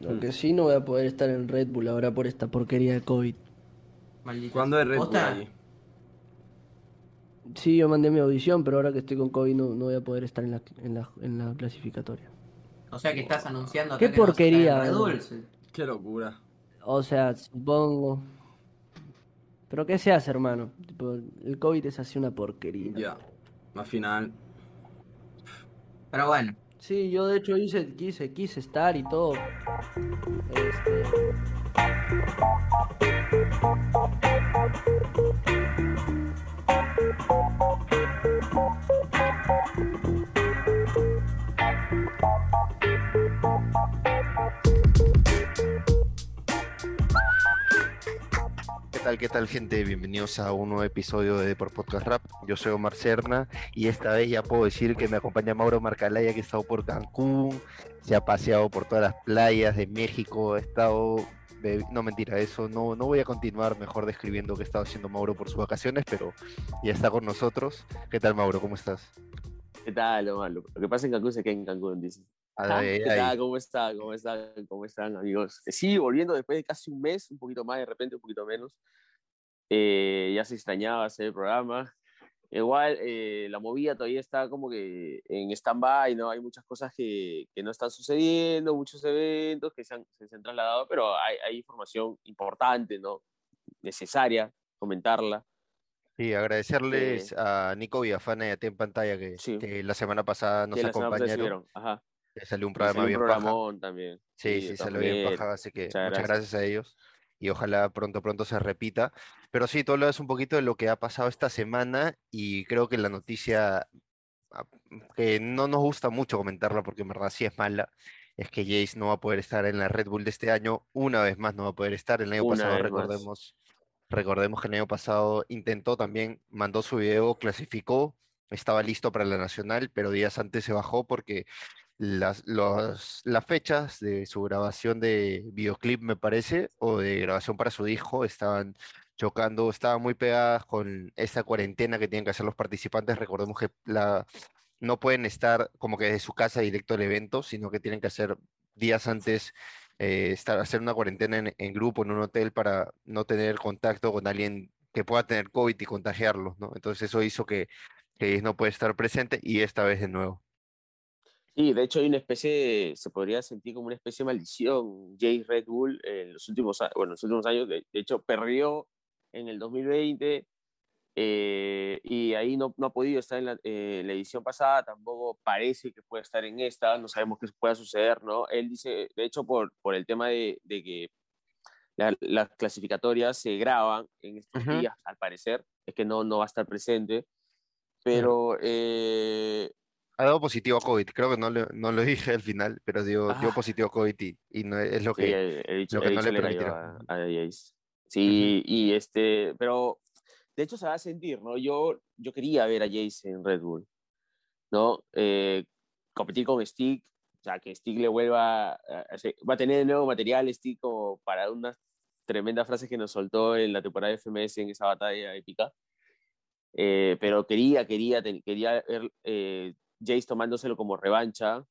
Lo que sí no voy a poder estar en Red Bull ahora por esta porquería de COVID. Maldito. ¿Cuándo es Red Bull. Sí, yo mandé mi audición, pero ahora que estoy con COVID no, no voy a poder estar en la, en la, en la clasificatoria. O sea que estás anunciando acá Qué que no porquería. Bull, sí. Qué locura. O sea, supongo. Pero ¿qué se hace, hermano? Tipo, el COVID es así una porquería. Ya. Al final. Pero bueno, Sí, yo de hecho hice, quise, quise estar y todo. Este, ¿Qué tal, qué tal, gente? Bienvenidos a un nuevo episodio de Por Podcast Rap. Yo soy Omar Serna y esta vez ya puedo decir que me acompaña Mauro Marcalaya, que ha estado por Cancún, se ha paseado por todas las playas de México, ha estado. No, mentira, eso no, no voy a continuar mejor describiendo qué ha estado haciendo Mauro por sus vacaciones, pero ya está con nosotros. ¿Qué tal, Mauro? ¿Cómo estás? ¿Qué tal, Omar? Lo lo que pasa en Cancún se queda en Cancún, dice. Ay, ay, ¿Qué ay. tal? ¿Cómo están? ¿Cómo están? ¿Cómo están, amigos? Eh, Sí, volviendo después de casi un mes, un poquito más, de repente un poquito menos. Eh, ya se extrañaba hacer el programa. Igual, eh, la movida todavía está como que en stand-by, ¿no? Hay muchas cosas que, que no están sucediendo, muchos eventos que se han, se han trasladado, pero hay, hay información importante, ¿no? Necesaria comentarla. Sí, agradecerles a Nico Villafana y a T en pantalla que, Sí. que la semana pasada nos acompañaron. Ajá. Salió un Y programa salió bien paja. también. Sí, Sí, salió bien paja, así que Muchas muchas gracias. gracias a ellos y ojalá pronto, pronto se repita. Pero sí, tú hablas un poquito de lo que ha pasado esta semana y creo que la noticia ah, que no nos gusta mucho comentarla porque en verdad sí es mala, es que Jace no va a poder estar en la Red Bull de este año, una vez más no va a poder estar. El año Una pasado, más. Recordemos, que el año pasado intentó también, mandó su video, clasificó, estaba listo para la nacional, pero días antes se bajó porque las, las fechas de su grabación de videoclip, me parece, o de grabación para su hijo, estaban chocando, estaban muy pegadas con esta cuarentena que tienen que hacer los participantes. Recordemos que la, no pueden estar como que desde su casa directo al evento, sino que tienen que hacer días antes, eh, estar, hacer una cuarentena en, en grupo, en un hotel, para no tener contacto con alguien que pueda tener COVID y contagiarlos, ¿no? Entonces eso hizo que, que no puede estar presente y esta vez de nuevo. Sí, de hecho hay una especie, se podría sentir como una especie de maldición. Jay Red Bull en los últimos, bueno, en los últimos años, de, de hecho, perdió en el 2020 eh, y ahí no, no ha podido estar en la, eh, la edición pasada, tampoco parece que pueda estar en esta, no sabemos qué pueda suceder, ¿no? Él dice, de hecho, por, por el tema de, de que la- las clasificatorias se graban en estos Ujú. días, al parecer, es que no, no va a estar presente, pero... eh, Ha dado positivo a COVID, creo que no, le- no lo dije al final, pero dio, dio Ah. positivo a COVID y, y no es lo Sí, que... he, he dicho, lo que he no le permitieron. a, a. Sí, y este, pero de hecho se va a sentir, ¿no? Yo, yo quería ver a Jace en Red Bull, ¿no? Eh, competir con Stick, o sea, que Stick le vuelva, va a tener nuevo material Stick como para unas tremendas frases que nos soltó en la temporada de FMS en esa batalla épica. Eh, pero quería, quería, ten- quería ver eh, Jace tomándoselo como revancha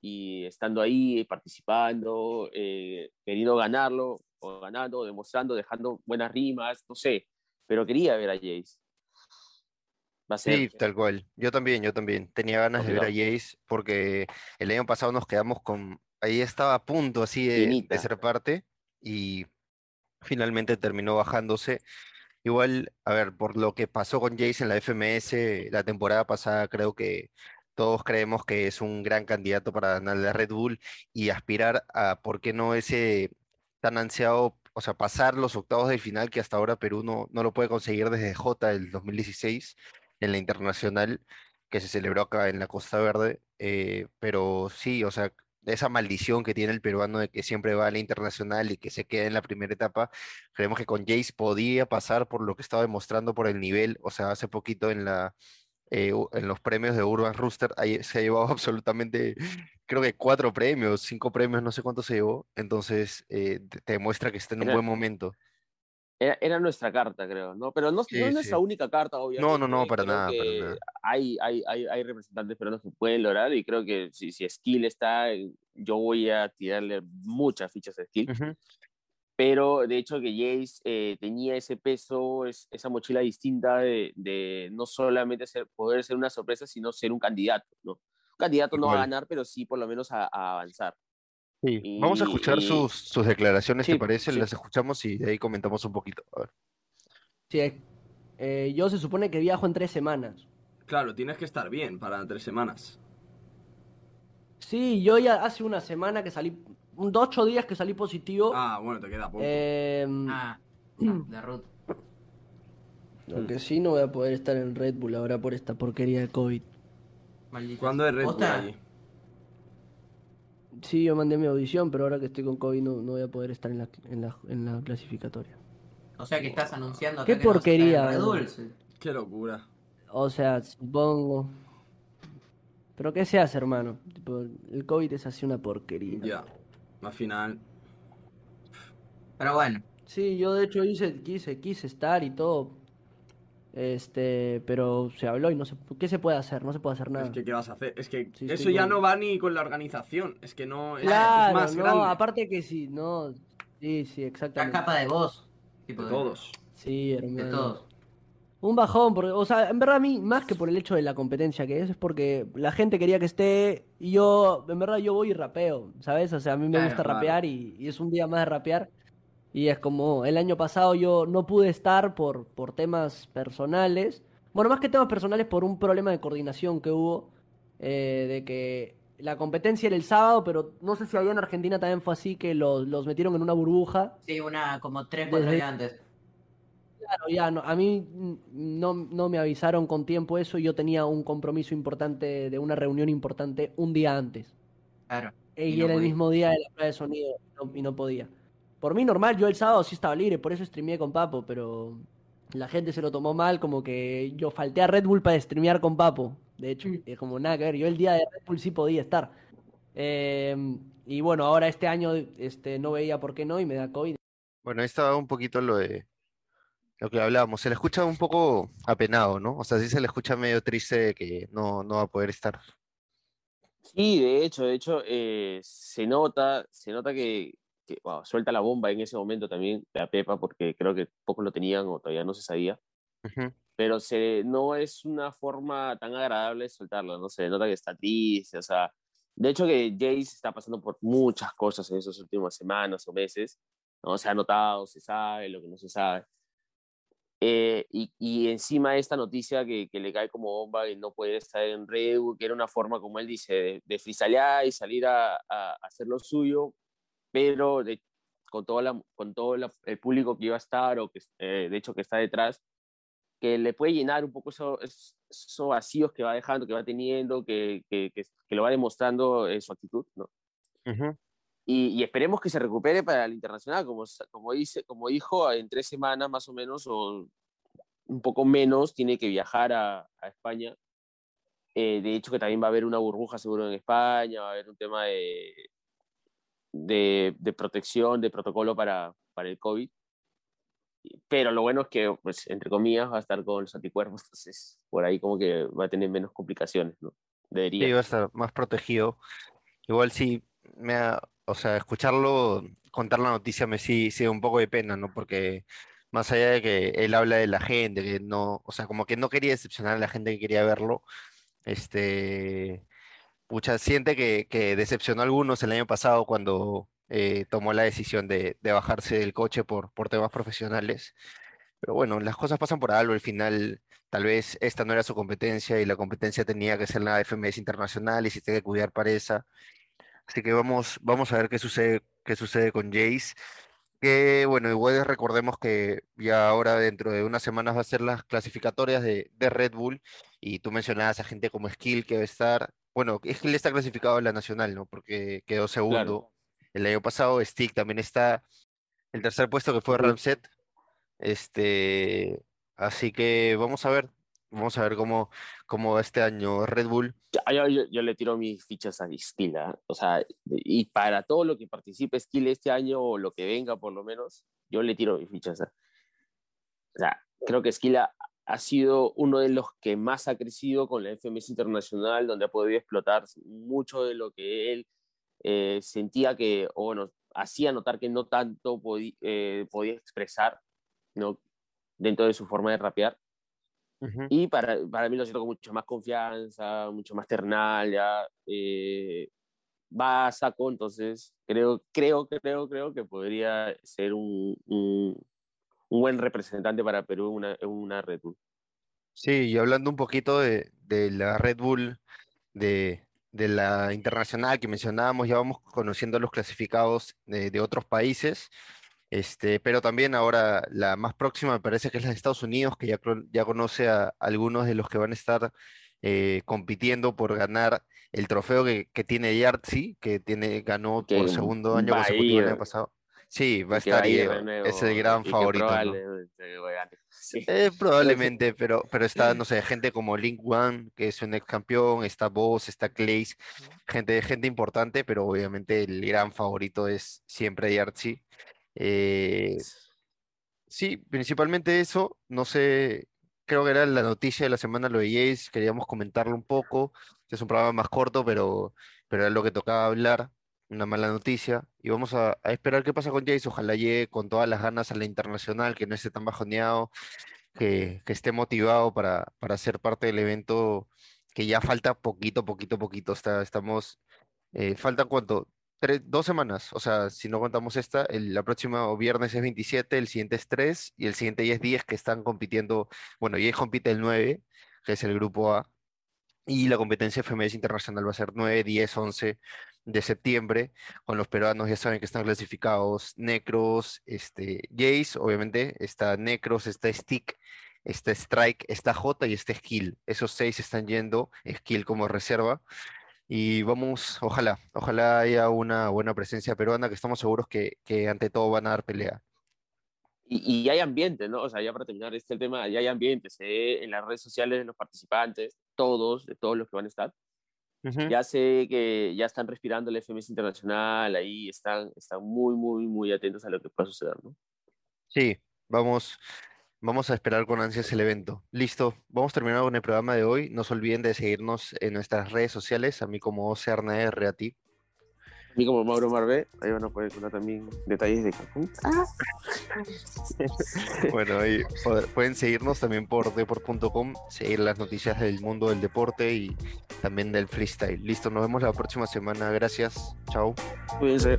y estando ahí, participando, eh, queriendo ganarlo, o ganando, demostrando, dejando buenas rimas, no sé, pero quería ver a Jace. Va a ser, Sí, tal cual. Yo también, yo también. Tenía ganas de ver a Jace porque el año pasado nos quedamos con... Ahí estaba a punto así de, de ser parte y finalmente terminó bajándose. Igual, a ver, por lo que pasó con Jace en la FMS la temporada pasada, creo que todos creemos que es un gran candidato para ganar la Red Bull y aspirar a, ¿por qué no ese tan ansiado, o sea, pasar los octavos del final que hasta ahora Perú no, no lo puede conseguir desde J del 2016 en la internacional que se celebró acá en la Costa Verde, eh, pero sí, o sea, esa maldición que tiene el peruano de que siempre va a la internacional y que se queda en la primera etapa, creemos que con Jace podía pasar por lo que estaba demostrando por el nivel, o sea, hace poquito en la eh, en los premios de Urban Rooster ahí se ha llevado absolutamente, creo que cuatro premios, cinco premios, no sé cuánto se llevó, entonces eh, te demuestra que está en un buen momento. Era, era nuestra carta, creo, ¿no? Pero no, Sí, no es sí. nuestra única carta, obviamente. No, no, no, para nada, para nada. Hay, hay, hay, hay representantes peruanos que pueden lograr y creo que si, si Skill está, yo voy a tirarle muchas fichas a Skill. Ujú. Pero de hecho que Jace eh, tenía ese peso, es- esa mochila distinta de, de no solamente ser, poder ser una sorpresa, sino ser un candidato, ¿no? Un candidato no a ganar, pero sí por lo menos a, a avanzar. Sí, Vamos a escuchar y- sus, sus declaraciones, ¿te parece? sí. Las escuchamos y de ahí comentamos un poquito. A ver. Sí, eh, yo se supone que viajo en tres semanas. Claro, tienes que estar bien para tres semanas. Sí, yo ya hace una semana que salí, un dos, ocho días que salí positivo. Ah, bueno, te queda poco. Em, Ah, de ruta. Lo que sí no voy a poder estar en Red Bull ahora por esta porquería de COVID. Maldito. ¿Cuándo es Red Bull. Sí, yo mandé mi audición, pero ahora que estoy con COVID no, no voy a poder estar en la, en la, en la clasificatoria. O sea que estás anunciando Qué que porquería, Red ¿no? Bull, sí. Qué locura. O sea, supongo. Pero ¿qué se hace, hermano? Tipo, el COVID es así una porquería. Ya. Al final. Pero bueno, Sí, yo de hecho hice, quise, quise estar y todo. Este, pero se habló y no se, ¿qué se puede hacer? No se puede hacer nada. Es que, ¿qué vas a hacer? Es que Sí, eso ya con- no va ni con la organización. Es que no. Es, más no, grande. aparte que sí, no. Sí, sí, exactamente. capa de voz. Tipo De de, todos. Sí, de hermano. todos. Un bajón, porque, o sea, en verdad a mí, más que por el hecho de la competencia que es, es porque la gente quería que esté y yo, en verdad yo voy y rapeo, ¿sabes? O sea, a mí me Claro, gusta claro. rapear y, y es un día más de rapear. Y es como, el año pasado yo no pude estar por, por temas personales. Bueno, más que temas personales, por un problema de coordinación que hubo, eh, de que la competencia era el sábado, pero no sé si allá en Argentina también fue así, que los, los metieron en una burbuja. Sí, una como tres, cuatro días antes. Claro, ya, no, a mí no, no me avisaron con tiempo eso y yo tenía un compromiso importante de una reunión importante un día antes. Claro. E- Y Y, no era el mismo día de la prueba de sonido y no, y no podía. Por mí normal, yo el sábado sí estaba libre, por eso streameé con Papo, pero la gente se lo tomó mal como que yo falté a Red Bull para streamear con Papo. De hecho, Mm. es como nada que ver, yo el día de Red Bull sí podía estar. Eh, y bueno, ahora este año este, no veía por qué no y me da COVID. Bueno, ahí estaba un poquito lo de lo que hablábamos. Se le escucha un poco apenado, ¿no? O sea, sí se le escucha medio triste de que no, no va a poder estar. Sí, de hecho, de hecho, eh, se nota, se nota que, que, wow, suelta la bomba en ese momento también la Pepa, porque creo que pocos lo tenían o todavía no se sabía. Ujú. Pero se, no es una forma tan agradable de soltarlo, ¿no? Se nota que está triste, o sea. De hecho, que Jace está pasando por muchas cosas en esas últimas semanas o meses, ¿no? Se ha notado, se sabe, lo que no se sabe. Eh, y, y encima esta noticia que, que le cae como bomba y no poder estar en Red que era una forma, como él dice, de, de y salir a, a- hacer lo suyo, pero de- con, toda la, con todo la- el público que iba a estar o que eh, de hecho que está detrás, que le puede llenar un poco eso- es- esos vacíos que va dejando, que va teniendo, que, que, que- que lo va demostrando en su actitud, ¿no? Ujú. Y, y esperemos que se recupere para el internacional, como, como, dice, como dijo, en tres semanas más o menos, o un poco menos, tiene que viajar a, a España. Eh, de hecho, que también va a haber una burbuja seguro en España, va a haber un tema de, de, de protección, de protocolo para, para el COVID. Pero lo bueno es que, pues, entre comillas, va a estar con los anticuerpos, entonces por ahí como que va a tener menos complicaciones, ¿no? Debería. Sí, va a estar más protegido. Igual sí, me ha- o sea, escucharlo contar la noticia me sí, sí da un poco de pena, ¿no? Porque más allá de que él habla de la gente, que no, o sea, como que no quería decepcionar a la gente que quería verlo, este, pucha, siente que, que decepcionó a algunos el año pasado cuando eh, tomó la decisión de, de bajarse del coche por, por temas profesionales. Pero bueno, las cosas pasan por algo, al final tal vez esta no era su competencia y la competencia tenía que ser la FMS internacional y se tiene que cuidar para esa. Así que vamos, vamos a ver qué sucede, qué sucede con Jace. Que bueno, igual recordemos que ya ahora dentro de unas semanas va a ser las clasificatorias de, de Red Bull y tú mencionabas a gente como Skill que va a estar, bueno, Skill está clasificado en la nacional, ¿no? Porque quedó segundo el año pasado, Stick también está, el tercer puesto que fue. Ramset, este, así que vamos a ver, vamos a ver cómo, cómo este año Red Bull. Yo, yo- yo le tiro mis fichas a Skill, ¿ah? o sea, y para todo lo que participe Skill este año o lo que venga por lo menos, yo le tiro mis fichas. ¿ah? o sea, creo que Esquila ha sido uno de los que más ha crecido con la FMS Internacional, donde ha podido explotar mucho de lo que él eh, sentía que, o bueno, hacía notar que no tanto podí- eh, podía expresar ¿no? dentro de su forma de rapear. Ujú. Y para, para mí lo siento con mucho más confianza, mucho más ternal, ya eh, va a saco, entonces creo, creo, creo, creo que podría ser un, un, un buen representante para Perú en una, en una Red Bull. Sí, y hablando un poquito de, de la Red Bull, de, de la internacional que mencionábamos, ya vamos conociendo los clasificados de, de otros países, este, pero también ahora la más próxima me parece que es la de Estados Unidos, que ya, ya conoce a algunos de los que van a estar eh, compitiendo por ganar el trofeo que, que tiene Yartzi, que tiene, ganó Que por segundo año consecutivo el año pasado. Sí, va a estar a y ir de nuevo es el gran favorito, ¿no? probablemente gane. Sí. Eh, probablemente, pero, pero está, no sé, gente como Link One, que es un ex campeón, está Boss, está Clays, gente, gente importante, pero obviamente el gran favorito es siempre Yartzi. Eh, sí, principalmente eso, no sé, creo que era la noticia de la semana lo de Jace, queríamos comentarlo un poco, este es un programa más corto, pero, pero era lo que tocaba hablar, una mala noticia, y vamos a, a esperar qué pasa con Jace, ojalá llegue con todas las ganas a la internacional, que no esté tan bajoneado que, que esté motivado para, para ser parte del evento que ya falta poquito, poquito, poquito. Está, estamos, eh, faltan cuánto, tres, dos semanas. O sea, si no contamos esta, el, la próxima viernes es 27, el siguiente es 3 y el siguiente es 10 que están compitiendo. Bueno, y compite el 9, que es el grupo A. Y la competencia FMS internacional va a ser 9, 10, 11 de septiembre. Con los peruanos ya saben que están clasificados Necros, este, Jace, obviamente, está Necros, está Stick, está Strike, está J y está Skill. Esos seis están yendo, Skill como reserva. Y vamos, ojalá, ojalá haya una buena presencia peruana, que estamos seguros que, que ante todo van a dar pelea. Y, y hay ambiente, ¿no? O sea, ya para terminar este tema, ya hay ambiente, se ve en las redes sociales de los participantes, todos, de todos los que van a estar. Ya sé que ya están respirando el FMS Internacional, ahí están, están muy, muy, muy atentos a lo que pueda suceder, ¿no? Sí, vamos, vamos a esperar con ansias el evento. Listo, vamos terminando con el programa de hoy. No se olviden de seguirnos en nuestras redes sociales, a mí como OCRNR, a ti. A mí como Mauro Marvé, ahí van a poder encontrar también detalles de Cancún. Bueno, ahí pueden seguirnos también por deport.com, seguir las noticias del mundo del deporte y también del freestyle. Listo, nos vemos la próxima semana. Gracias. Chao. Cuídense.